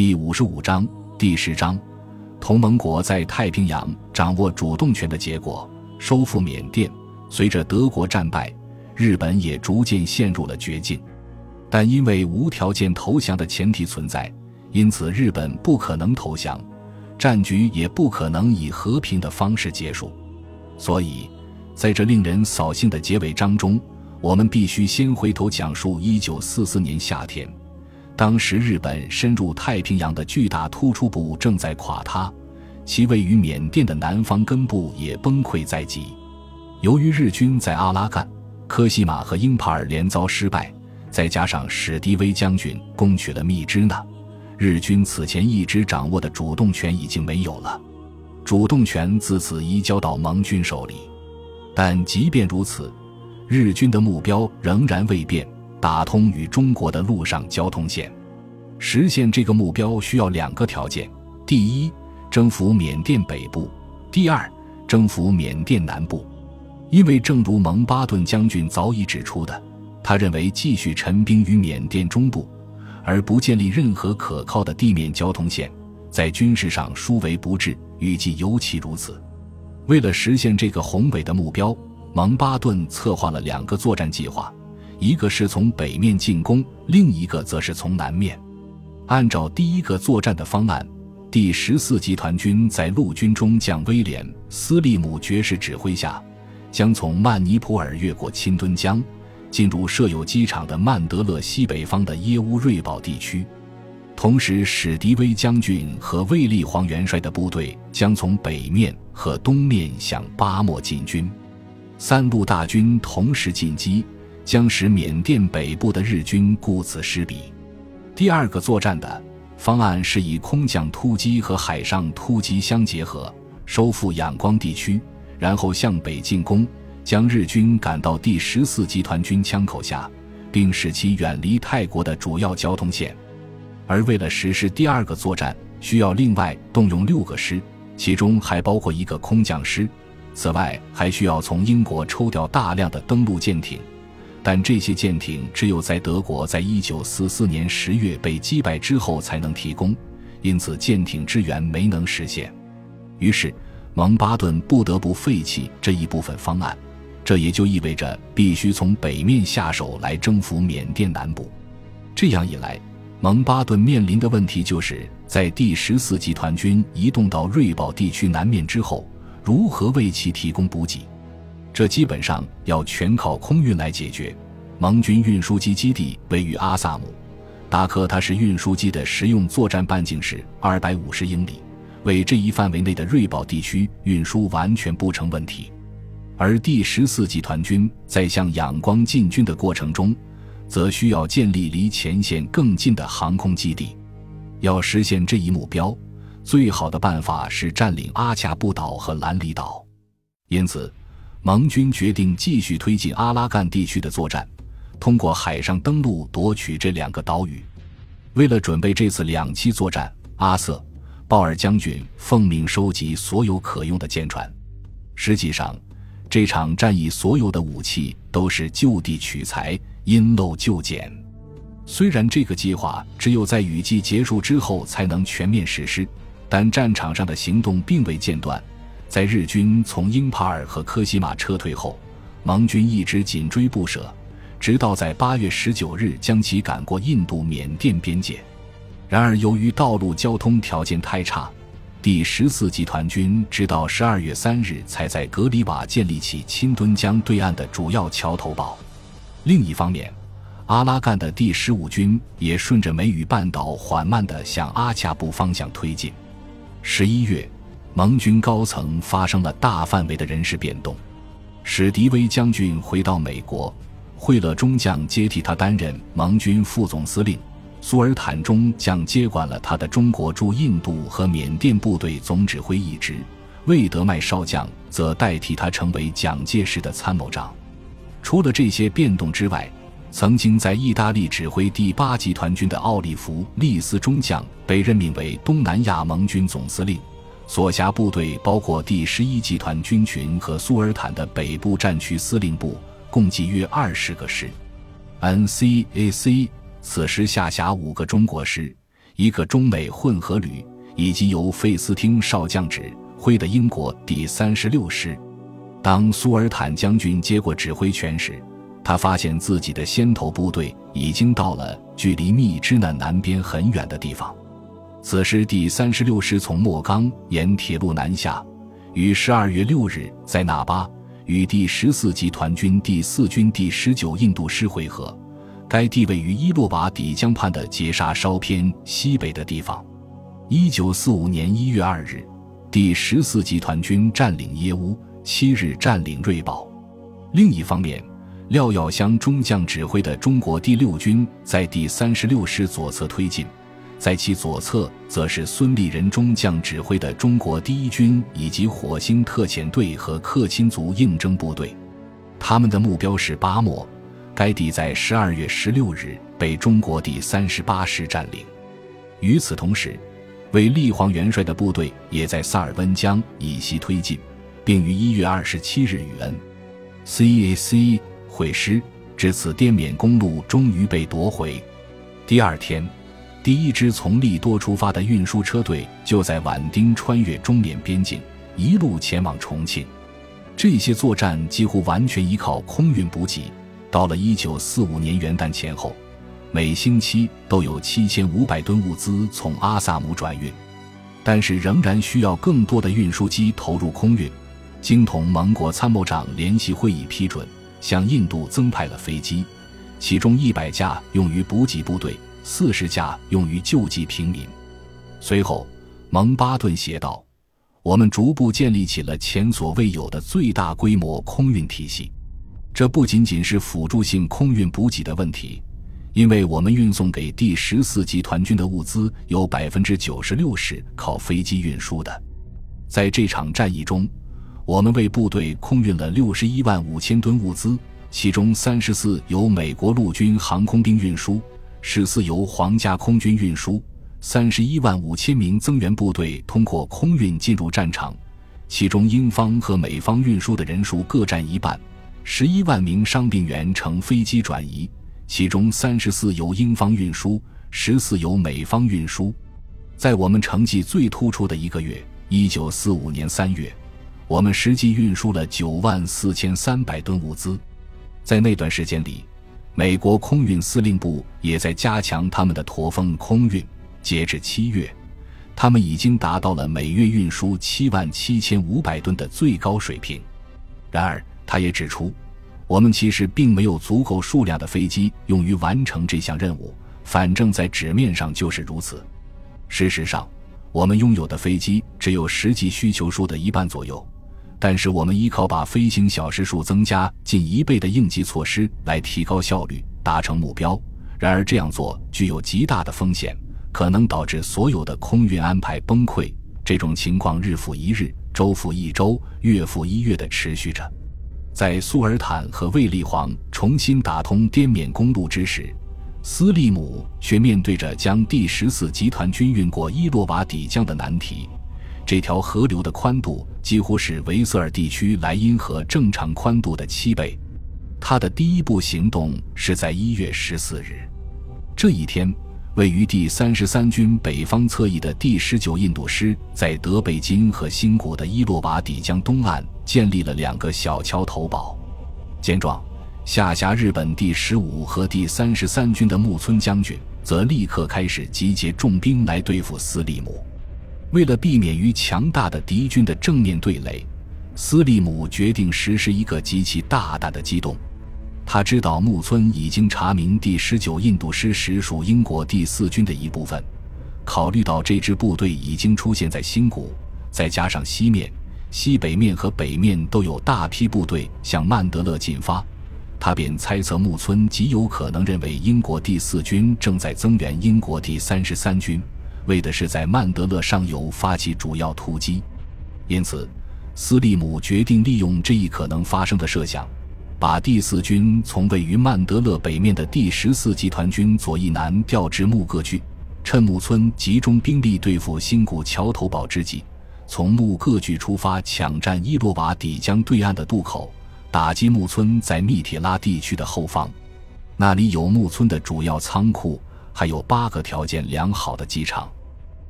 第五十五章第十章，同盟国在太平洋掌握主动权的结果，收复缅甸。随着德国战败，日本也逐渐陷入了绝境。但因为无条件投降的前提存在，因此日本不可能投降，战局也不可能以和平的方式结束。所以，在这令人扫兴的结尾章中，我们必须先回头讲述一九四四年夏天，当时日本深入太平洋的巨大突出部正在垮塌，其位于缅甸的南方根部也崩溃在即。由于日军在阿拉干、科西玛和英帕尔连遭失败，再加上史迪威将军攻取了密支那，日军此前一直掌握的主动权已经没有了，主动权自此移交到盟军手里。但即便如此，日军的目标仍然未变：打通与中国的陆上交通线。实现这个目标需要两个条件：第一，征服缅甸北部；第二，征服缅甸南部。因为，正如蒙巴顿将军早已指出的，他认为继续陈兵于缅甸中部，而不建立任何可靠的地面交通线，在军事上殊为不智，预计尤其如此。为了实现这个宏伟的目标，蒙巴顿策划了两个作战计划，一个是从北面进攻，另一个则是从南面。按照第一个作战的方案，第十四集团军在陆军中将威廉·斯利姆爵士指挥下。将从曼尼普尔越过钦敦江，进入设有机场的曼德勒西北方的耶乌瑞堡地区。同时，史迪威将军和卫立煌元帅的部队将从北面和东面向巴莫进军。三路大军同时进击，将使缅甸北部的日军顾此失彼。第二个作战的方案是以空降突击和海上突击相结合，收复仰光地区。然后向北进攻，将日军赶到第十四集团军枪口下，并使其远离泰国的主要交通线。而为了实施第二个作战，需要另外动用六个师，其中还包括一个空降师。此外，还需要从英国抽调大量的登陆舰艇，但这些舰艇只有在德国在一九四四年十月被击败之后才能提供，因此舰艇支援没能实现。于是。蒙巴顿不得不废弃这一部分方案，这也就意味着必须从北面下手来征服缅甸南部。这样一来，蒙巴顿面临的问题就是在第十四集团军移动到瑞宝地区南面之后，如何为其提供补给？这基本上要全靠空运来解决。盟军运输机基地位于阿萨姆，达科他是运输机的实用作战半径是二百五十英里。为这一范围内的瑞宝地区运输完全不成问题，而第十四集团军在向仰光进军的过程中，则需要建立离前线更近的航空基地。要实现这一目标，最好的办法是占领阿恰布岛和兰里岛。因此，盟军决定继续推进阿拉干地区的作战，通过海上登陆夺取这两个岛屿。为了准备这次两栖作战，阿瑟。鲍尔将军奉命收集所有可用的舰船。实际上，这场战役所有的武器都是就地取材，因陋就简。虽然这个计划只有在雨季结束之后才能全面实施，但战场上的行动并未间断。在日军从英帕尔和科西玛撤退后，盟军一直紧追不舍，直到在八月十九日将其赶过印度缅甸边界。然而，由于道路交通条件太差，第十四集团军直到十二月三日才在格里瓦建立起钦敦江对岸的主要桥头堡。另一方面，阿拉干的第十五军也顺着梅雨半岛缓慢地向阿恰布方向推进。十一月，盟军高层发生了大范围的人事变动，史迪威将军回到美国，惠勒中将接替他担任盟军副总司令。苏尔坦中将接管了他的中国驻印度和缅甸部队总指挥一职，魏德迈少将则代替他成为蒋介石的参谋长。除了这些变动之外，曾经在意大利指挥第八集团军的奥利弗·利斯中将被任命为东南亚盟军总司令，所辖部队包括第十一集团军群和苏尔坦的北部战区司令部，共计约二十个师。NCAC。此时下辖五个中国师，一个中美混合旅，以及由费斯汀少将指挥的英国第三十六师。当苏尔坦将军接过指挥权时，他发现自己的先头部队已经到了距离密支那南边很远的地方。此时，第三十六师从莫冈沿铁路南下，于十二月六日在那巴与第十四集团军第四军第十九印度师会合。该地位于伊洛瓦底江畔的杰沙稍偏西北的地方。一九四五年一月二日，第十四集团军占领耶乌，七日占领瑞宝。另一方面，廖耀湘中将指挥的中国第六军在第三十六师左侧推进。在其左侧，则是孙立人中将指挥的中国第一军以及火星特遣队和克钦族应征部队，他们的目标是巴莫。该地在十二月十六日被中国第三十八师占领。与此同时，为立煌元帅的部队也在萨尔温江以西推进，并于一月二十七日与 N.C.A.C. 会师。至此，滇缅公路终于被夺回。第二天。第一支从利多出发的运输车队就在晚丁穿越中缅边境，一路前往重庆。这些作战几乎完全依靠空运补给。到了1945年元旦前后，每星期都有7500吨物资从阿萨姆转运，但是仍然需要更多的运输机投入空运。经同盟国参谋长联席会议批准，向印度增派了飞机，其中100架用于补给部队。四十架用于救济平民。随后，蒙巴顿写道：“我们逐步建立起了前所未有的最大规模空运体系。这不仅仅是辅助性空运补给的问题，因为我们运送给第十四集团军的物资有百分之九十六是靠飞机运输的。在这场战役中，我们为部队空运了六十一万五千吨物资，其中三十四由美国陆军航空兵运输。”十四由皇家空军运输，三十一万五千名增援部队通过空运进入战场，其中英方和美方运输的人数各占一半。十一万名伤病员乘飞机转移，其中三十四由英方运输，十四由美方运输。在我们成绩最突出的一个月，一九四五年三月，我们实际运输了九万四千三百吨物资。在那段时间里。美国空运司令部也在加强他们的驼峰空运。截至七月，他们已经达到了每月运输七万七千五百吨的最高水平。然而，他也指出，我们其实并没有足够数量的飞机用于完成这项任务。反正，在纸面上就是如此。事实上，我们拥有的飞机只有实际需求数的一半左右。但是我们依靠把飞行小时数增加近一倍的应急措施来提高效率，达成目标。然而这样做具有极大的风险，可能导致所有的空运安排崩溃。这种情况日复一日、周复一周、月复一月的持续着。在苏尔坦和卫立煌重新打通滇缅公路之时，斯利姆却面对着将第十四集团军运过伊洛瓦底江的难题。这条河流的宽度几乎是维瑟尔地区莱茵河正常宽度的七倍。他的第一步行动是在一月十四日，这一天，位于第三十三军北方侧翼的第十九印度师在德贝金和新谷的伊洛瓦底江东岸建立了两个小桥头堡。见状，下辖日本第十五和第三十三军的木村将军则立刻开始集结重兵来对付斯利姆。为了避免与强大的敌军的正面对垒，斯利姆决定实施一个极其大胆的机动。他知道木村已经查明第十九印度师实属英国第四军的一部分，考虑到这支部队已经出现在新谷，再加上西面、西北面和北面都有大批部队向曼德勒进发，他便猜测木村极有可能认为英国第四军正在增援英国第三十三军。为的是在曼德勒上游发起主要突击，因此，斯利姆决定利用这一可能发生的设想，把第四军从位于曼德勒北面的第十四集团军左翼南调至木各据，趁木村集中兵力对付新谷桥头堡之际，从木各据出发抢占伊洛瓦底江对岸的渡口，打击木村在密铁拉地区的后方，那里有木村的主要仓库。还有八个条件良好的机场。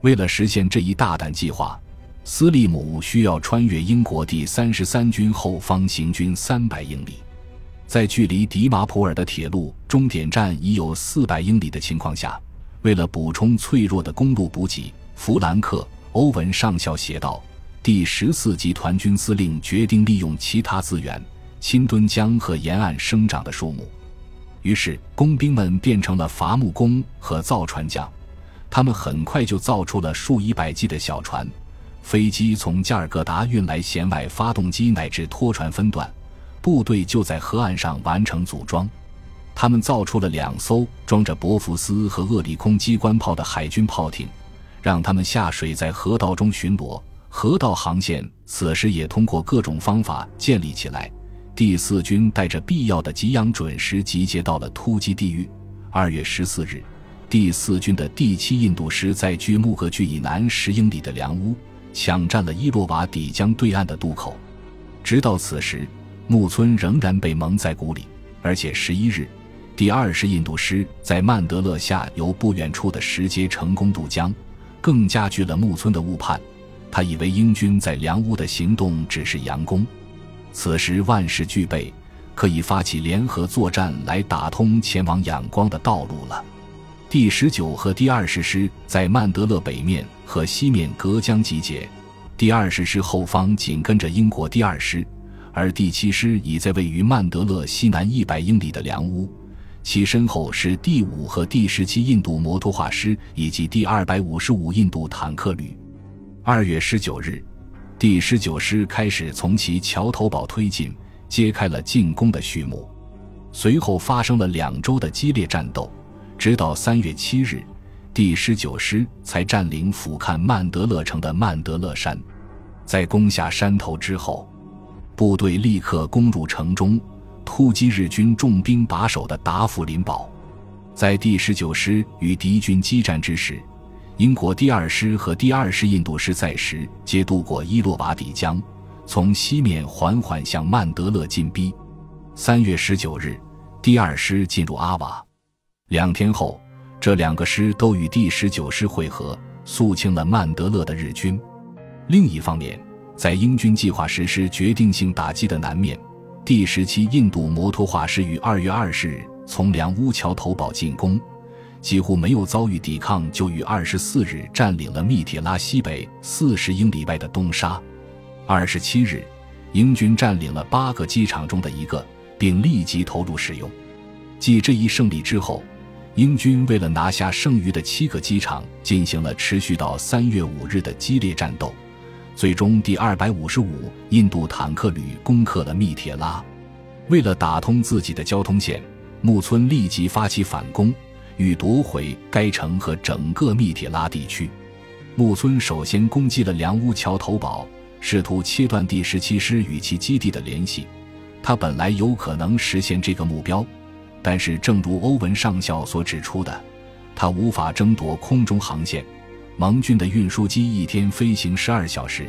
为了实现这一大胆计划，斯利姆需要穿越英国第三十三军后方行军三百英里，在距离迪马普尔的铁路终点站已有四百英里的情况下，为了补充脆弱的公路补给，弗兰克·欧文上校写道：“第十四集团军司令决定利用其他资源，侵敦江和沿岸生长的树木。”于是，工兵们变成了伐木工和造船匠。他们很快就造出了数以百计的小船，飞机从加尔各答运来舷外发动机乃至拖船分段，部队就在河岸上完成组装。他们造出了两艘装着伯福斯和厄里空机关炮的海军炮艇，让他们下水在河道中巡逻。河道航线此时也通过各种方法建立起来。第四军带着必要的给养准时集结到了突击地域。二月十四日。第四军的第七印度师在距木格距以南十英里的梁屋抢占了伊洛瓦底江对岸的渡口。直到此时，木村仍然被蒙在鼓里。而且十一日，第二十印度师在曼德勒下游不远处的石阶成功渡江，更加剧了木村的误判。他以为英军在梁屋的行动只是佯攻。此时万事俱备，可以发起联合作战来打通前往仰光的道路了。第十九和第二十师在曼德勒北面和西面隔江集结，第二十师后方紧跟着英国第二师，而第七师已在位于曼德勒西南一百英里的梁屋，其身后是第五和第十七印度摩托化师以及第二百五十五印度坦克旅。二月十九日，第十九师开始从其桥头堡推进，揭开了进攻的序幕。随后发生了两周的激烈战斗。直到三月七日，第十九师才占领俯瞰曼德勒城的曼德勒山。在攻下山头之后，部队立刻攻入城中，突击日军重兵把守的达芙林堡。在第十九师与敌军激战之时，英国第二师和第二师印度师在时皆渡过伊洛瓦底江，从西面缓缓向曼德勒进逼。三月十九日，第二师进入阿瓦。两天后，这两个师都与第十九师会合，肃清了曼德勒的日军。另一方面，在英军计划实施决定性打击的南面，第十七印度摩托化师于二月二十日从梁乌桥头堡进攻，几乎没有遭遇抵抗，就于二十四日占领了密铁拉西北四十英里外的东沙。二十七日，英军占领了八个机场中的一个，并立即投入使用。继这一胜利之后。英军为了拿下剩余的七个机场，进行了持续到三月五日的激烈战斗。最终，第二百五十五印度坦克旅攻克了密铁拉。为了打通自己的交通线，木村立即发起反攻，欲夺回该城和整个密铁拉地区。木村首先攻击了梁屋桥头堡，试图切断第十七师与其基地的联系。他本来有可能实现这个目标。但是，正如欧文上校所指出的，他无法争夺空中航线。盟军的运输机一天飞行十二小时，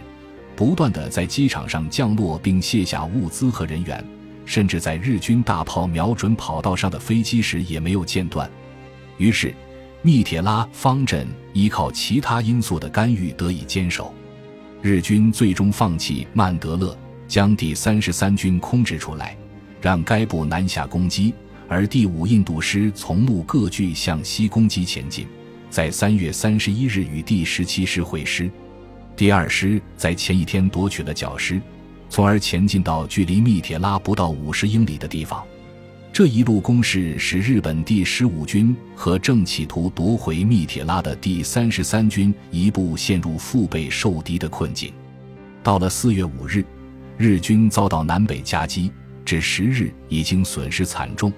不断的在机场上降落并卸下物资和人员，甚至在日军大炮瞄准跑道上的飞机时也没有间断。于是，密铁拉方阵依靠其他因素的干预得以坚守。日军最终放弃曼德勒，将第三十三军空置出来，让该部南下攻击。而第五印度师从木各据向西攻击前进，在三月三十一日与第十七师会师。第二师在前一天夺取了角师，从而前进到距离密铁拉不到五十英里的地方。这一路攻势使日本第十五军和正企图夺回密铁拉的第三十三军一部陷入腹背受敌的困境。到了四月五日，日军遭到南北夹击，至十日已经损失惨重。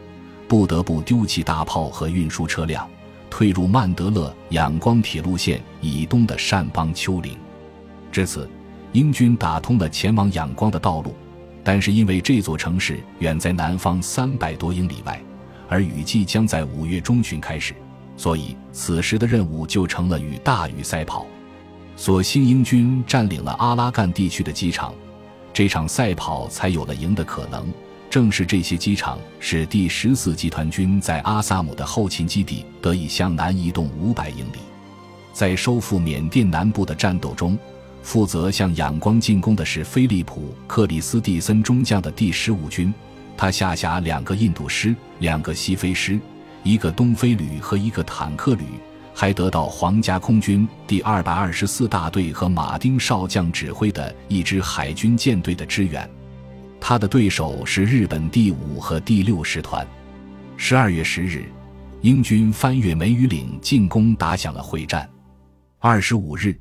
不得不丢弃大炮和运输车辆，退入曼德勒仰光铁路线以东的善邦丘陵。至此，英军打通了前往仰光的道路。但是因为这座城市远在南方三百多英里外，而雨季将在五月中旬开始，所以此时的任务就成了与大雨赛跑。所幸英军占领了阿拉干地区的机场，这场赛跑才有了赢的可能。正是这些机场使第十四集团军在阿萨姆的后勤基地得以向南移动五百英里。在收复缅甸南部的战斗中，负责向仰光进攻的是菲利普·克里斯蒂森中将的第十五军，他下辖两个印度师、两个西非师、一个东非旅和一个坦克旅。还得到皇家空军第二百二十四大队和马丁少将指挥的一支海军舰队的支援，他的对手是日本第五和第六师团。十二月十日，英军翻越梅雨岭进攻，打响了会战。二十五日，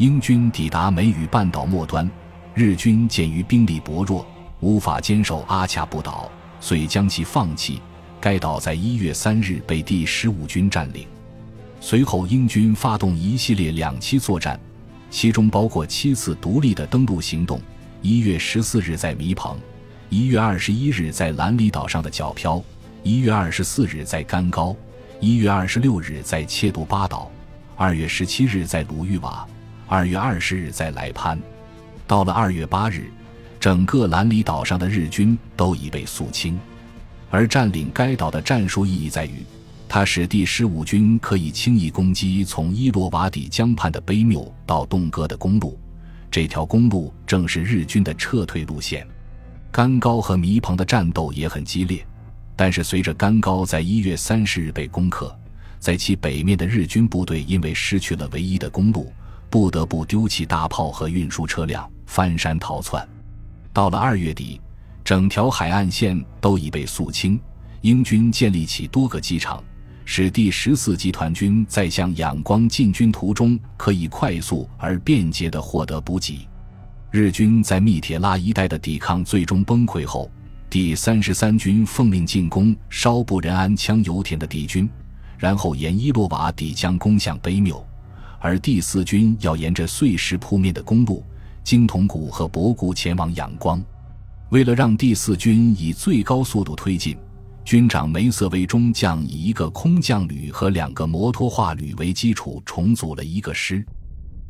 英军抵达梅雨半岛末端，日军鉴于兵力薄弱，无法坚守阿恰布岛，遂将其放弃。该岛在一月三日被第十五军占领。随后，英军发动一系列两栖作战，其中包括七次独立的登陆行动：一月十四日在弥蓬，一月二十一日在兰里岛上的角漂，一月二十四日在甘高，一月二十六日在切杜巴岛，二月十七日在鲁豫瓦，二月二十日在莱潘。到了二月八日，整个兰里岛上的日军都已被肃清，而占领该岛的战术意义在于。它使第十五军可以轻易攻击从伊洛瓦底江畔的卑缪到洞哥的公路，这条公路正是日军的撤退路线。甘高和弥蓬的战斗也很激烈，但是随着甘高在一月三十日被攻克，在其北面的日军部队因为失去了唯一的公路，不得不丢弃大炮和运输车辆，翻山逃窜。到了二月底，整条海岸线都已被肃清，英军建立起多个机场。使第十四集团军在向仰光进军途中可以快速而便捷地获得补给。日军在密铁拉一带的抵抗最终崩溃后，第三十三军奉命进攻稍布仁安枪油田的敌军，然后沿伊洛瓦底江攻向卑缪，而第四军要沿着碎石铺面的公路经铜谷和博谷前往仰光。为了让第四军以最高速度推进。军长梅瑟维中将以一个空降旅和两个摩托化旅为基础重组了一个师，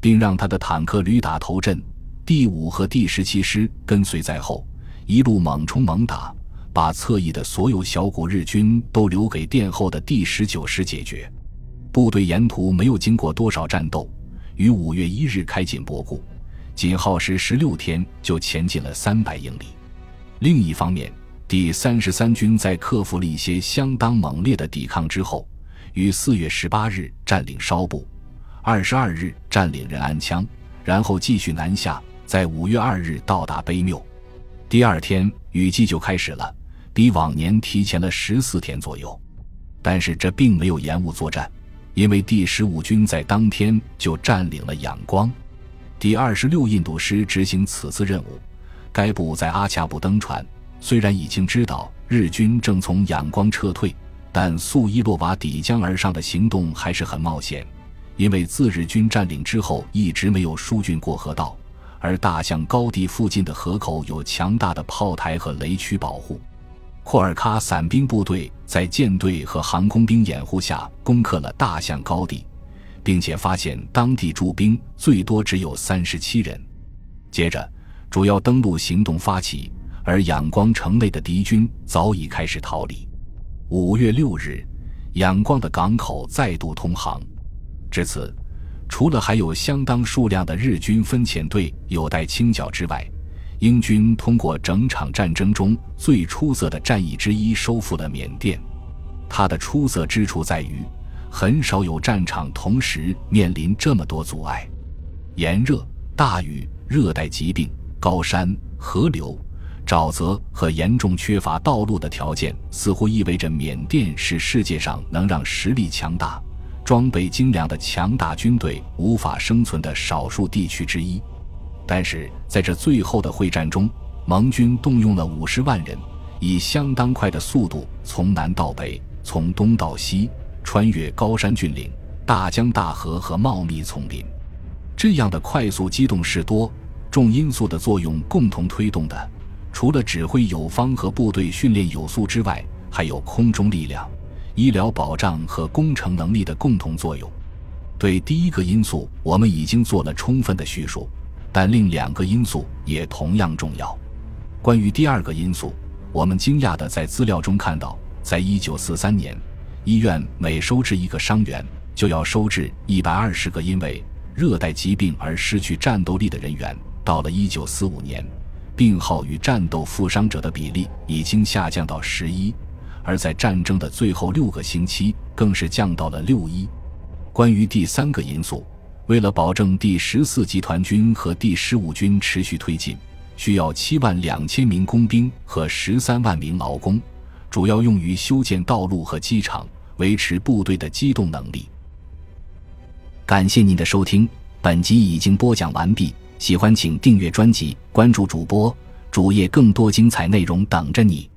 并让他的坦克旅打头阵，第五和第十七师跟随在后，一路猛冲猛打，把侧翼的所有小股日军都留给殿后的第十九师解决。部队沿途没有经过多少战斗，于五月一日开进博固，仅耗时十六天就前进了三百英里。另一方面。第三十三军在克服了一些相当猛烈的抵抗之后，于四月十八日占领稍布，二十二日占领仁安羌，然后继续南下，在五月二日到达卑谬。第二天雨季就开始了，比往年提前了十四天左右。但是这并没有延误作战，因为第十五军在当天就占领了仰光。第二十六印度师执行此次任务，该部在阿恰布登船。虽然已经知道日军正从仰光撤退，但素伊洛瓦底江而上的行动还是很冒险，因为自日军占领之后一直没有疏浚过河道，而大象高地附近的河口有强大的炮台和雷区保护。库尔喀伞兵部队在舰队和航空兵掩护下攻克了大象高地，并且发现当地驻兵最多只有三十七人。接着，主要登陆行动发起。而仰光城内的敌军早已开始逃离。五月六日，仰光的港口再度通航。至此，除了还有相当数量的日军分遣队有待清剿之外，英军通过整场战争中最出色的战役之一收复了缅甸。它的出色之处在于，很少有战场同时面临这么多阻碍：炎热、大雨、热带疾病、高山、河流。沼泽和严重缺乏道路的条件，似乎意味着缅甸是世界上能让实力强大、装备精良的强大军队无法生存的少数地区之一。但是在这最后的会战中，盟军动用了五十万人，以相当快的速度从南到北、从东到西，穿越高山峻岭、大江大河和茂密丛林。这样的快速机动是多重因素的作用共同推动的。除了指挥有方和部队训练有素之外，还有空中力量、医疗保障和工程能力的共同作用。对第一个因素，我们已经做了充分的叙述，但另两个因素也同样重要。关于第二个因素，我们惊讶地在资料中看到，在一九四三年，医院每收治一个伤员，就要收治一百二十个因为热带疾病而失去战斗力的人员。到了一九四五年，病号与战斗负伤者的比例已经下降到十一，而在战争的最后六个星期，更是降到了六一。关于第三个因素，为了保证第十四集团军和第十五军持续推进，需要七万两千名工兵和十三万名劳工，主要用于修建道路和机场，维持部队的机动能力。感谢您的收听，本集已经播讲完毕。喜欢请订阅专辑，关注主播主页，更多精彩内容等着你。